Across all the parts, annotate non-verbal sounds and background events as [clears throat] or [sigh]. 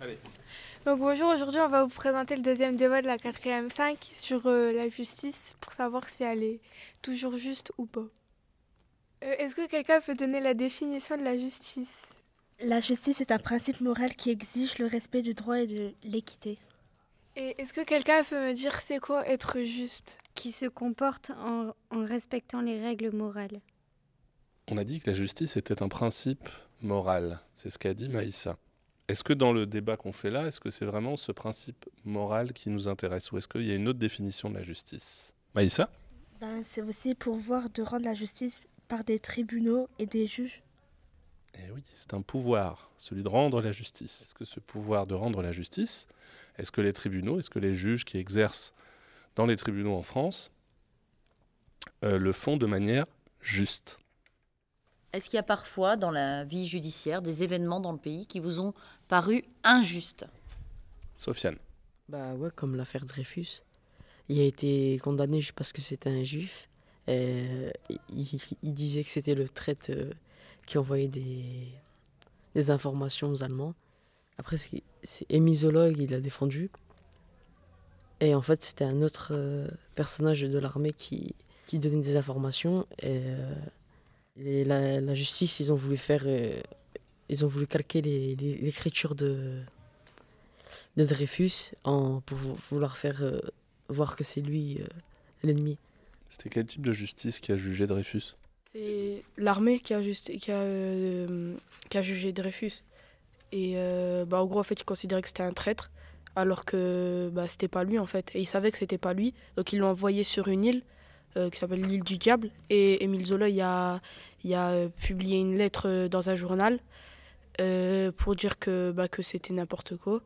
Allez. Donc bonjour, aujourd'hui on va vous présenter le deuxième débat de la quatrième 5 sur euh, la justice pour savoir si elle est toujours juste ou pas. Euh, Est-ce que quelqu'un peut donner la définition de la justice? La justice est un principe moral qui exige le respect du droit et de l'équité. Et est-ce que quelqu'un peut me dire c'est quoi être juste? Qui se comporte en, en respectant les règles morales. On a dit que la justice était un principe moral. C'est ce qu'a dit Maïssa. Est-ce que dans le débat qu'on fait là, est-ce que c'est vraiment ce principe moral qui nous intéresse ou est-ce qu'il y a une autre définition de la justice? Maïssa? Ben, c'est aussi pouvoir de rendre la justice par des tribunaux et des juges. Eh oui, c'est un pouvoir, celui de rendre la justice. Est-ce que ce pouvoir de rendre la justice, est-ce que les tribunaux, est-ce que les juges qui exercent dans les tribunaux en France euh, le font de manière juste? Est-ce qu'il y a parfois dans la vie judiciaire des événements dans le pays qui vous ont paru injustes? Sofiane. Bah ouais, comme l'affaire Dreyfus. Il a été condamné juste parce que c'était un juif. Et il, il disait que c'était le traite euh, qui envoyait des, des informations aux Allemands. Après, c'est Zola qui l'a défendu. Et en fait, c'était un autre euh, personnage de l'armée qui, qui donnait des informations. Et, euh, et la, la justice, ils ont voulu faire. euh, ils ont voulu calquer les- les- l'écriture de, de Dreyfus en, pour vou- vouloir faire euh, voir que c'est lui euh, l'ennemi. C'était quel type de justice qui a jugé Dreyfus? C'est l'armée qui a, juste, qui, a, euh, qui a jugé Dreyfus. Et euh, bah, en gros, en fait, ils considéraient que c'était un traître, alors que bah, c'était pas lui, en fait. Et ils savaient que c'était pas lui, donc ils l'ont envoyé sur une île qui s'appelle l'île du diable. Et Émile Zola, il a, il a euh, publié une lettre euh, dans un journal euh, pour dire que, bah, que c'était n'importe quoi.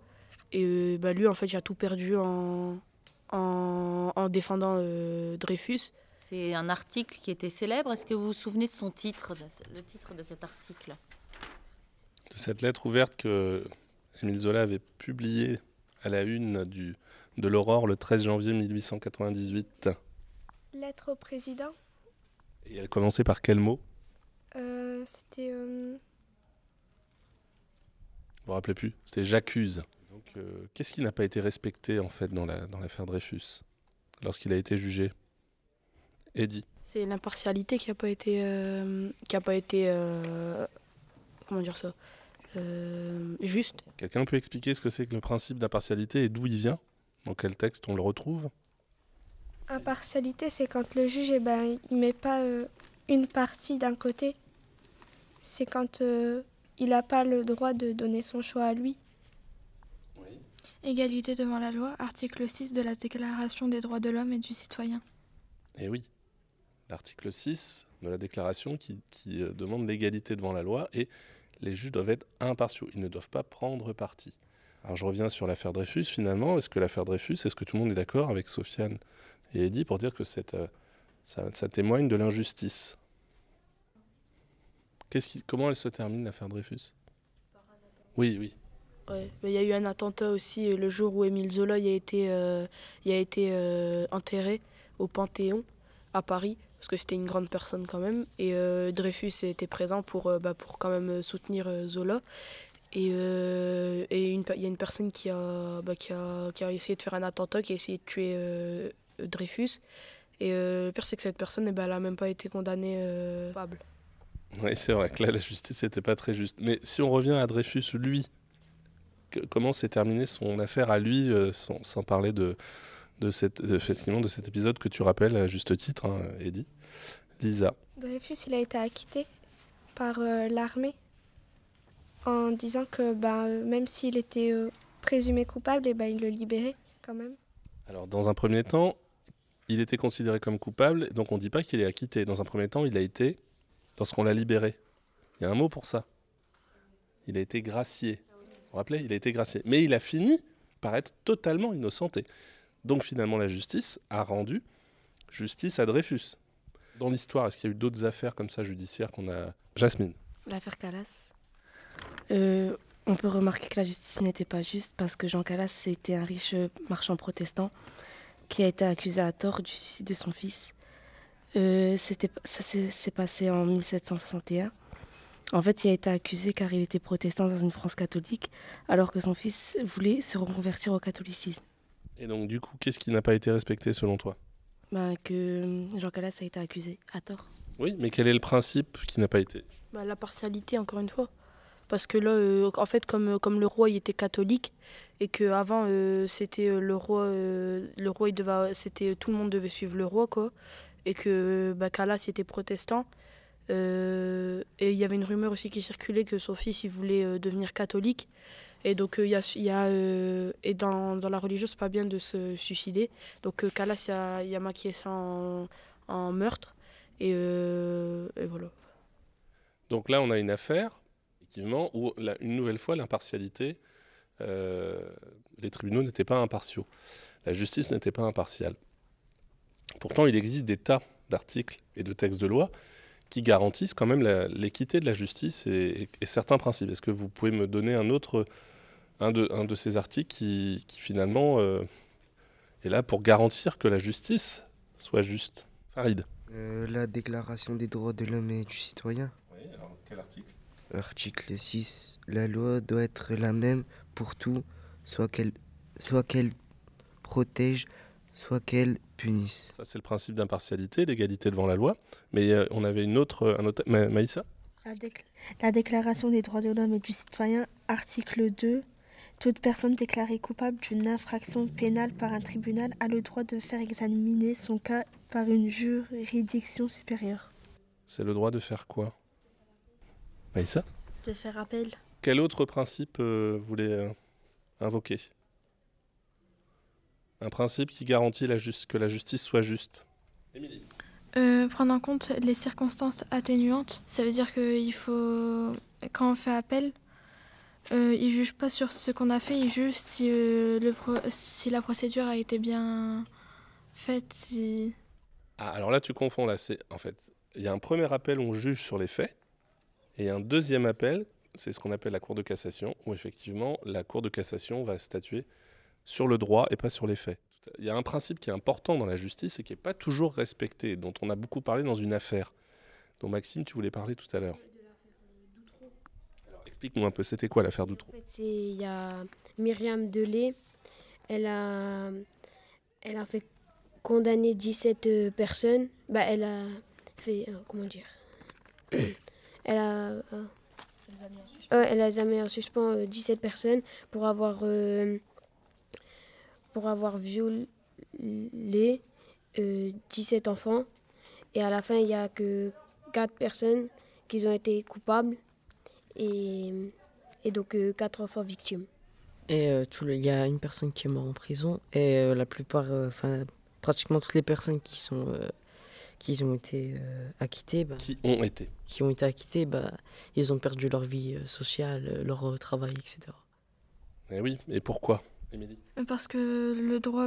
Et euh, bah, lui, en fait, il a tout perdu en, en, en défendant euh, Dreyfus. C'est un article qui était célèbre. Est-ce que vous vous souvenez de son titre, le titre de cet article? De cette lettre ouverte que Émile Zola avait publiée à la une du, de l'Aurore le 13 janvier 1898. Lettre au président, Et elle commençait par quel mot? Euh, c'était euh, Vous vous rappelez plus? C'était j'accuse. Donc, euh, qu'est-ce qui n'a pas été respecté en fait dans la dans l'affaire Dreyfus? Lorsqu'il a été jugé? Eddie. C'est l'impartialité qui n'a pas été, euh, qui a pas été, euh, comment dire ça, euh, juste. Quelqu'un peut expliquer ce que c'est que le principe d'impartialité et d'où il vient? Dans quel texte on le retrouve? Impartialité, c'est quand le juge, eh ben, il met pas euh, une partie d'un côté. C'est quand euh, il n'a pas le droit de donner son choix à lui. Égalité devant la loi, article 6 de la Déclaration des droits de l'homme et du citoyen. Eh oui. L'article 6 de la déclaration qui, qui, euh, demande l'égalité devant la loi et les juges doivent être impartiaux. Ils ne doivent pas prendre parti. Alors je reviens sur l'affaire Dreyfus. Finalement, est-ce que l'affaire Dreyfus, est-ce que tout le monde est d'accord avec Sofiane? Et Eddy pour dire que euh, ça, témoigne de l'injustice Comment elle se termine l'affaire Dreyfus? Oui, oui. Il y a eu un attentat aussi euh, le jour où Émile Zola a été, euh, enterré au Panthéon à Paris, parce que c'était une grande personne quand même. Et Dreyfus était présent pour, bah, quand même soutenir Zola. Et il y a une personne qui a, bah, qui, a, essayé de faire un attentat, qui a essayé de tuer Dreyfus. Et euh, le pire, c'est que cette personne, eh ben, elle n'a même pas été condamnée euh, coupable. Oui, c'est vrai que là, la justice n'était pas très juste. Mais si on revient à Dreyfus, lui, que- comment s'est terminée son affaire à lui, euh, sans, sans parler de, de, cette, de- effectivement, de cet épisode que tu rappelles à juste titre, hein, Eddy Lisa? Dreyfus, il a été acquitté par euh, l'armée en disant que ben, euh, même s'il était euh, présumé coupable, eh ben, il le libérait quand même. Alors, dans un premier temps, il était considéré comme coupable, donc on ne dit pas qu'il est acquitté. Dans un premier temps, il a été, lorsqu'on l'a libéré, il y a un mot pour ça. Il a été gracié. Vous vous rappelez Il a été gracié. Mais il a fini par être totalement innocenté. Donc finalement, la justice a rendu justice à Dreyfus. Dans l'histoire, est-ce qu'il y a eu d'autres affaires comme ça judiciaires qu'on a... Jasmine L'affaire Calas. Euh, on peut remarquer que la justice n'était pas juste parce que Jean Calas c'était un riche marchand protestant qui a été accusé à tort du suicide de son fils. Euh, c'était, ça s'est s'est passé en 1761 En fait, il a été accusé car il était protestant dans une France catholique, alors que son fils voulait se reconvertir au catholicisme. Et donc, du coup, qu'est-ce qui n'a pas été respecté selon toi? Bah, Que Jean Calas a été accusé à tort. Oui, mais quel est le principe qui n'a pas été? Bah, La partialité, encore une fois. Parce que là, euh, en fait, comme, comme le roi il était catholique et qu'avant, euh, c'était euh, le roi, le roi devait, c'était, tout le monde devait suivre le roi, quoi. Et que bah, Calas était protestant. et il y avait une rumeur aussi qui circulait que son fils il voulait devenir catholique. Et donc, il y a, y a et dans, dans, la religion, c'est pas bien de se suicider. Donc, Calas, il a, y maquillé ça en, meurtre. Et voilà. Donc là, on a une affaire effectivement, où une nouvelle fois l'impartialité, euh, les tribunaux n'étaient pas impartiaux, la justice n'était pas impartiale. Pourtant, il existe des tas d'articles et de textes de loi qui garantissent quand même l'équité de la justice et, certains principes. Est-ce que vous pouvez me donner un autre, un de, un de ces articles qui, finalement euh, est là pour garantir que la justice soit juste? Farid. Euh, la Déclaration des droits de l'homme et du citoyen. Oui, alors quel article? Article 6. La loi doit être la même pour tout, soit qu'elle soit qu'elle protège, soit qu'elle punisse. Ça, c'est le principe d'impartialité, d'égalité devant la loi. Mais euh, on avait une autre. Un autre... Maïssa? La, la Déclaration des droits de l'homme et du citoyen, article 2. Toute personne déclarée coupable d'une infraction pénale par un tribunal a le droit de faire examiner son cas par une juridiction supérieure. C'est le droit de faire quoi? Maïssa De faire appel. Quel autre principe euh, vous voulez euh, invoquer? Un principe qui garantit la que la justice soit juste. Euh, prendre en compte les circonstances atténuantes, ça veut dire qu'il faut, quand on fait appel, euh, il juge pas sur ce qu'on a fait, il juge si, le si la procédure a été bien faite. Ah, alors là, tu confonds. Là, c'est en fait, il y a un premier appel où on juge sur les faits, et un deuxième appel, c'est ce qu'on appelle la Cour de cassation, où effectivement la Cour de cassation va statuer sur le droit et pas sur les faits. Il y a un principe qui est important dans la justice et qui n'est pas toujours respecté, dont on a beaucoup parlé dans une affaire, dont Maxime, tu voulais parler tout à l'heure. Alors explique-nous un peu, c'était quoi l'affaire Doutreau? En fait, il y a Myriam Delay, elle a, elle a fait condamner 17 euh, personnes. Bah, elle a fait, euh, comment dire? [clears throat] Elle a, euh, elle a mis en suspens 17 euh, personnes pour avoir, euh, pour avoir violé 17 enfants. Et à la fin, il n'y a que 4 personnes qui ont été coupables et, et donc 4 enfants victimes. Et il y a une personne qui est morte en prison et la plupart, enfin pratiquement toutes les personnes qui sont qui ont été euh, acquittés. Bah, qui ont été Qui ont été acquittés, bah, ils ont perdu leur vie euh, sociale, euh, leur travail, etc. Et eh oui, et pourquoi, Émilie? Parce que le droit,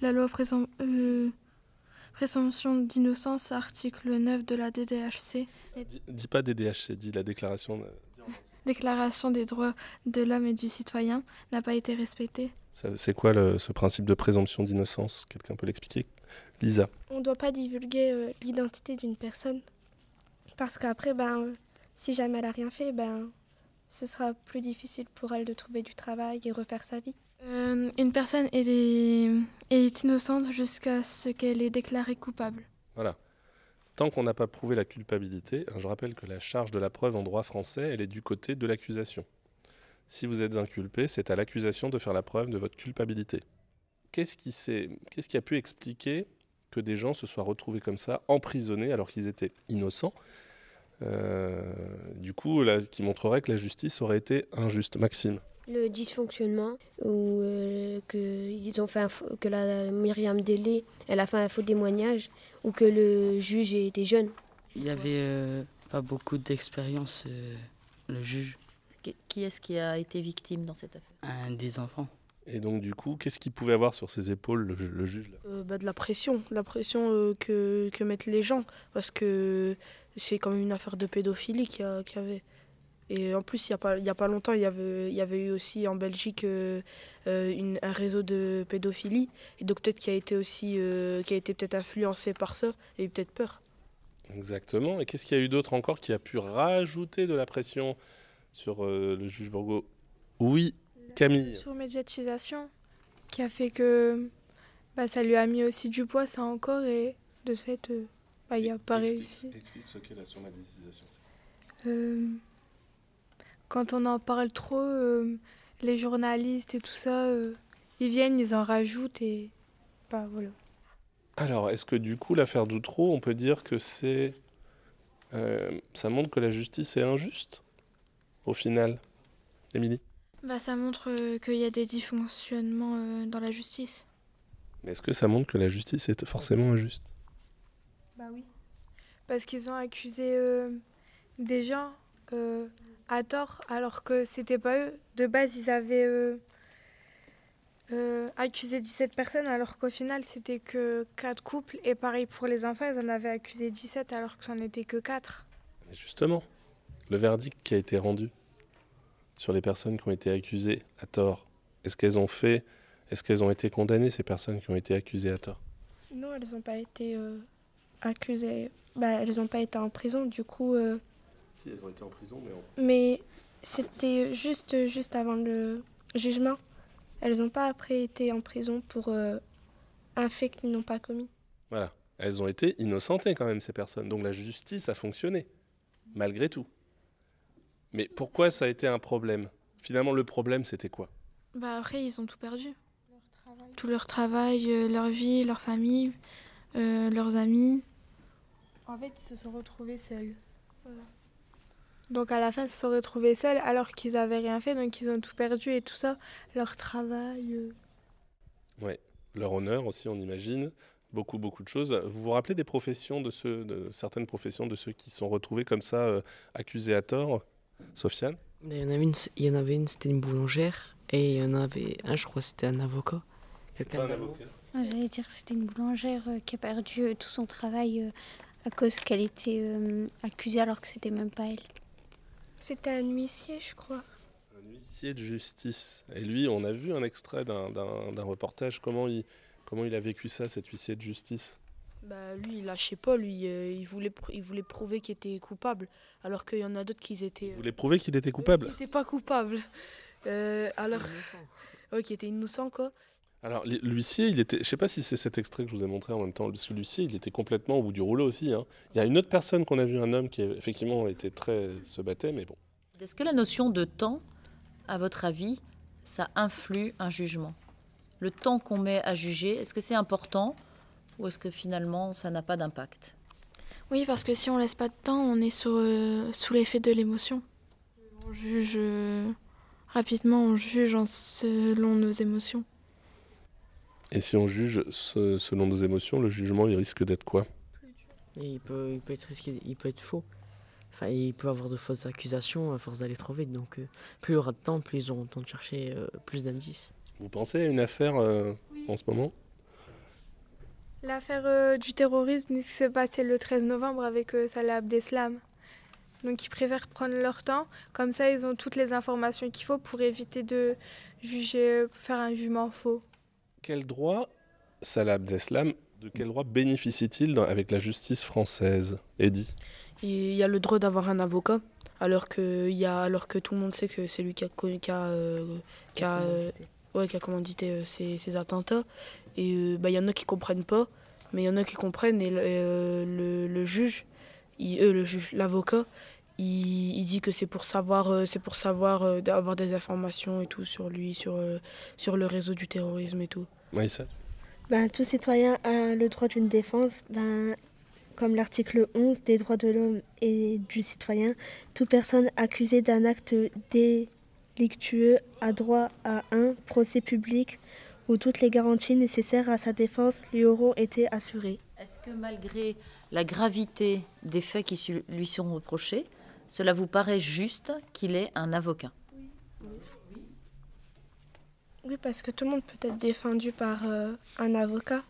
la loi présomption d'innocence, article 9 de la DDHC. Dis, dis pas DDHC, dis la déclaration. Déclaration des droits de l'homme et du citoyen n'a pas été respectée. C'est quoi le, ce principe de présomption d'innocence? Quelqu'un peut l'expliquer? Lisa On ne doit pas divulguer euh, l'identité d'une personne. Parce qu'après, ben, si jamais elle n'a rien fait, ben, ce sera plus difficile pour elle de trouver du travail et refaire sa vie. Euh, une personne est, est innocente jusqu'à ce qu'elle est déclarée coupable. Voilà. Tant qu'on n'a pas prouvé la culpabilité, hein, je rappelle que la charge de la preuve en droit français, elle est du côté de l'accusation. Si vous êtes inculpé, c'est à l'accusation de faire la preuve de votre culpabilité qu'est-ce qui, qu'est-ce qui a pu expliquer que des gens se soient retrouvés comme ça, emprisonnés alors qu'ils étaient innocents euh, Du coup, là, qui montrerait que la justice aurait été injuste. Maxime? Le dysfonctionnement ou euh, que ils ont fait que la Myriam Délé elle a fait un faux témoignage ou que le juge était jeune. Il n'y avait euh, pas beaucoup d'expérience le juge. Qui est-ce qui a été victime dans cette affaire? Un des enfants. Et donc, du coup, qu'est-ce qu'il pouvait avoir sur ses épaules, le, juge euh, bah, De la pression, la pression euh, que, que mettent les gens. Parce que c'est quand même une affaire de pédophilie qu'il y, avait. Et en plus, il n'y a, pas, a pas longtemps, il y, avait, il y avait eu aussi en Belgique euh, une, un réseau de pédophilie. Et donc, peut-être qu'il a été aussi qui a été peut-être influencé par ça et peut-être peur. Exactement. Et qu'est-ce qu'il y a eu d'autre encore qui a pu rajouter de la pression sur euh, le juge Bourgo Oui, Camille. Surmédiatisation qui a fait que bah, ça lui a mis aussi du poids, ça encore, et de ce fait, euh, bah, il n'a pas réussi. Explique ce qu'est la surmédiatisation. Euh, quand on en parle trop, euh, les journalistes et tout ça, euh, ils viennent, ils en rajoutent et bah voilà. Alors, est-ce que du coup, l'affaire Doutreau, on peut dire que c'est. euh, ça montre que la justice est injuste Au final Émilie? Bah, ça montre euh, qu'il y a des dysfonctionnements euh, dans la justice. Mais est-ce que ça montre que la justice est forcément injuste? Bah oui. Parce qu'ils ont accusé euh, des gens euh, à tort, alors que c'était pas eux. De base, ils avaient euh, euh, accusé 17 personnes, alors qu'au final, c'était que 4 couples. Et pareil pour les enfants, ils en avaient accusé 17, alors que c'en était que 4. Mais Justement, le verdict qui a été rendu sur les personnes qui ont été accusées à tort, est-ce qu'elles ont fait. Est-ce qu'elles ont été condamnées, ces personnes qui ont été accusées à tort? Non, elles n'ont pas été euh, accusées. Bah, elles n'ont pas été en prison, du coup. euh, Si, elles ont été en prison, mais Mais c'était juste, juste avant le jugement. Elles n'ont pas après été en prison pour euh, un fait qu'ils n'ont pas commis. Voilà. Elles ont été innocentées quand même, ces personnes. Donc la justice a fonctionné, malgré tout. Mais pourquoi ça a été un problème? Finalement, le problème, c'était quoi? Bah, après, ils ont tout perdu. Tout leur travail, euh, leur vie, leur famille, euh, leurs amis. En fait, ils se sont retrouvés seuls. Donc à la fin, ils se sont retrouvés seuls alors qu'ils avaient rien fait, donc ils ont tout perdu et tout ça, leur travail. euh. Ouais. Leur honneur aussi, on imagine. Beaucoup, beaucoup de choses. Vous vous rappelez des professions de ceux, de certaines professions de ceux qui sont retrouvés comme ça, euh, accusés à tort? Sofiane Il y en avait une, il y en avait une c'était une boulangère. Et il y en avait un, je crois, c'était un avocat. Pas un avocat. Ah, J'allais dire que c'était une boulangère euh, qui a perdu euh, tout son travail euh, à cause qu'elle était accusée alors que c'était même pas elle. C'était un huissier, je crois. Un huissier de justice. Et lui, on a vu un extrait d'un reportage. Comment il, comment il a vécu ça, cet huissier de justice? Bah, lui, il lâchait pas, lui, euh, il, voulait, pr- il voulait prouver qu'il était coupable, alors qu'il y en a d'autres qui étaient... Vous voulez prouver qu'il était coupable Qui n'étaient pas coupables. Euh, alors... Ouais, qui était innocent, quoi. Alors, l- l'huissier, il était. Je sais pas si c'est cet extrait que je vous ai montré en même temps, parce que l'huissier, il était complètement au bout du rouleau aussi. hein. Il y a une autre personne qu'on a vu, un homme qui effectivement était très. se battait, mais bon. Est-ce que la notion de temps, à votre avis, ça influe un jugement? Le temps qu'on met à juger, est-ce que c'est important? Ou est-ce que finalement ça n'a pas d'impact? Oui, parce que si on laisse pas de temps, on est sur, euh, sous l'effet de l'émotion. On juge euh, rapidement, on juge en- selon nos émotions. Et si on juge ce- selon nos émotions, le jugement, il risque d'être quoi? Et il peut, il peut être risqué, il peut être faux. Enfin, il peut avoir de fausses accusations à force d'aller trop vite. Donc, euh, plus il y aura de temps, plus ils auront le temps de chercher euh, plus d'indices. Vous pensez à une affaire euh, en ce moment? L'affaire euh, du terrorisme qui s'est passée le 13 novembre avec euh, Salah Abdeslam. Donc ils préfèrent prendre leur temps, comme ça ils ont toutes les informations qu'il faut pour éviter de juger, faire un jugement faux. Quel droit Salah Abdeslam, de quel droit bénéficie-t-il dans- avec la justice française? Eddie Il y a le droit d'avoir un avocat, alors que, il y a, alors que tout le monde sait que c'est lui qui a, co- qui a, euh, qui a, euh, ouais, qui a commandité euh, ces, ces attentats. Et euh, bah, il y en a qui comprennent pas, mais il y en a qui comprennent. Et le, euh, le, le juge, il, euh, le juge, l'avocat, il, il dit que c'est pour savoir, euh, c'est pour savoir euh, avoir des informations et tout sur lui, sur, euh, sur le réseau du terrorisme et tout. Maïssa? Ben, tout citoyen a le droit d'une défense, ben, comme l'article 11 des droits de l'homme et du citoyen. Toute personne accusée d'un acte délictueux a droit à un procès public où toutes les garanties nécessaires à sa défense lui auront été assurées. Est-ce que malgré la gravité des faits qui lui sont reprochés, cela vous paraît juste qu'il ait un avocat? Oui, parce que tout le monde peut être défendu par euh, un avocat.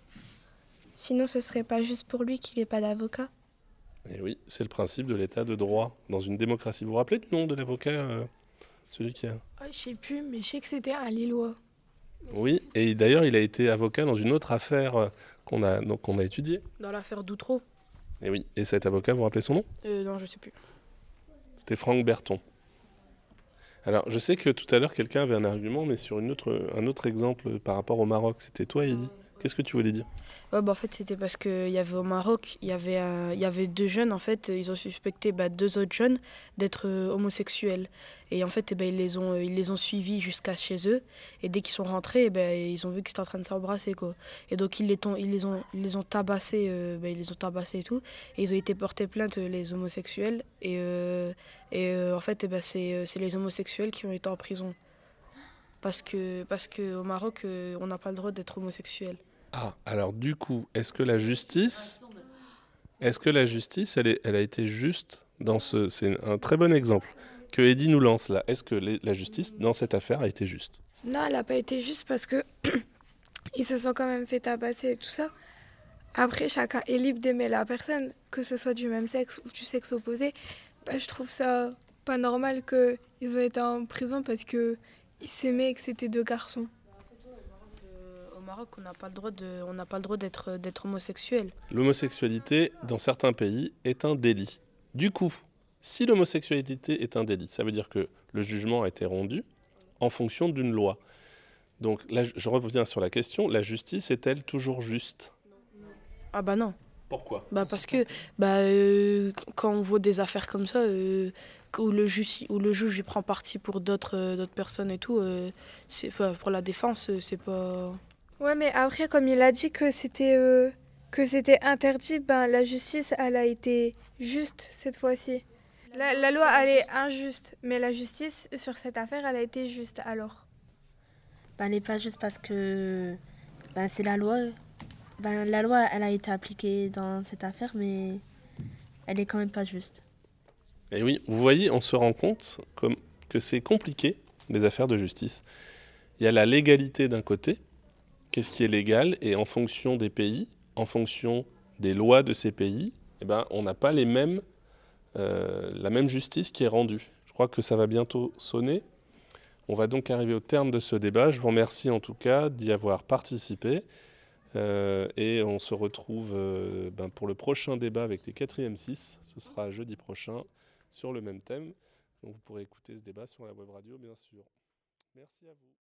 Sinon, ce serait pas juste pour lui qu'il n'ait pas d'avocat. Et oui, c'est le principe de l'état de droit dans une démocratie. Vous vous rappelez du nom de l'avocat euh, Celui qui a. Ah, je sais plus, mais je sais que c'était un Lillois. Oui, et d'ailleurs, il a été avocat dans une autre affaire euh, qu'on a, donc, qu'on a étudiée. Dans l'affaire Doutreau. Et oui, et cet avocat, vous vous rappelez son nom? Euh, non, je sais plus. C'était Franck Berton. Alors, je sais que tout à l'heure, quelqu'un avait un argument, mais sur une autre, un autre exemple par rapport au Maroc. C'était toi, Eddy Qu'est-ce que tu voulais dire? Bah, en fait, c'était parce qu'il y avait au Maroc, il y avait, y avait deux jeunes, en fait, ils ont suspecté bah, deux autres jeunes d'être euh, homosexuels. Et en fait, eh ben, ils, les ont, euh, ils les ont suivis jusqu'à chez eux. Et dès qu'ils sont rentrés, eh ben, ils ont vu qu'ils étaient en train de s'embrasser. Quoi. Et donc, ils les, ont, ils les, ont, ils les ont tabassés, euh, ben, ils les ont tabassés et tout. Et ils ont été portés plainte, euh, les homosexuels. Et, et en fait, eh c'est c'est les homosexuels qui ont été en prison. Parce que, parce que au Maroc, on n'a pas le droit d'être homosexuel. Ah, alors du coup, est-ce que la justice, est-ce que la justice, elle, est- elle a été juste dans ce, c'est un très bon exemple que Eddy nous lance là. Est-ce que la justice dans cette affaire a été juste? Non, elle n'a pas été juste parce que [clears throat] ils se sont quand même fait tabasser et tout ça. Après, chacun est libre d'aimer la personne, que ce soit du même sexe ou du sexe opposé. Bah, je trouve ça pas normal qu'ils ont été en prison parce que ils s'aimaient et que c'était deux garçons. Maroc, on n'a pas le droit de, on n'a pas le droit d'être, d'être homosexuel. L'homosexualité, dans certains pays, est un délit. Du coup, si l'homosexualité est un délit, ça veut dire que le jugement a été rendu en fonction d'une loi. Donc là, je- reviens sur la question, la justice est-elle toujours juste? Ah bah non. Pourquoi? Bah parce que bah, euh, quand on voit des affaires comme ça, euh, où, le juge, où le juge il prend parti pour d'autres, euh, d'autres personnes et tout, c'est, pour la défense, c'est pas... Ouais, mais après, comme il a dit que c'était euh, que c'était interdit, ben la justice, elle a été juste cette fois-ci. La, la loi, elle est injuste, mais la justice sur cette affaire, elle a été juste. Alors. Ben, elle n'est pas juste parce que ben, c'est la loi. Ben, la loi, elle a été appliquée dans cette affaire, mais elle est quand même pas juste. Et oui, vous voyez, on se rend compte comme, que c'est compliqué, les affaires de justice. Il y a la légalité d'un côté, qu'est-ce qui est légal, et en fonction des pays, en fonction des lois de ces pays, eh ben, on n'a pas euh, la même justice qui est rendue. Je crois que ça va bientôt sonner. On va donc arriver au terme de ce débat. Je vous remercie en tout cas d'y avoir participé. Euh, et on se retrouve euh, ben, pour le prochain débat avec les 4e 6. Ce sera jeudi prochain sur le même thème. Vous pourrez écouter ce débat sur la web radio, bien sûr. Merci à vous.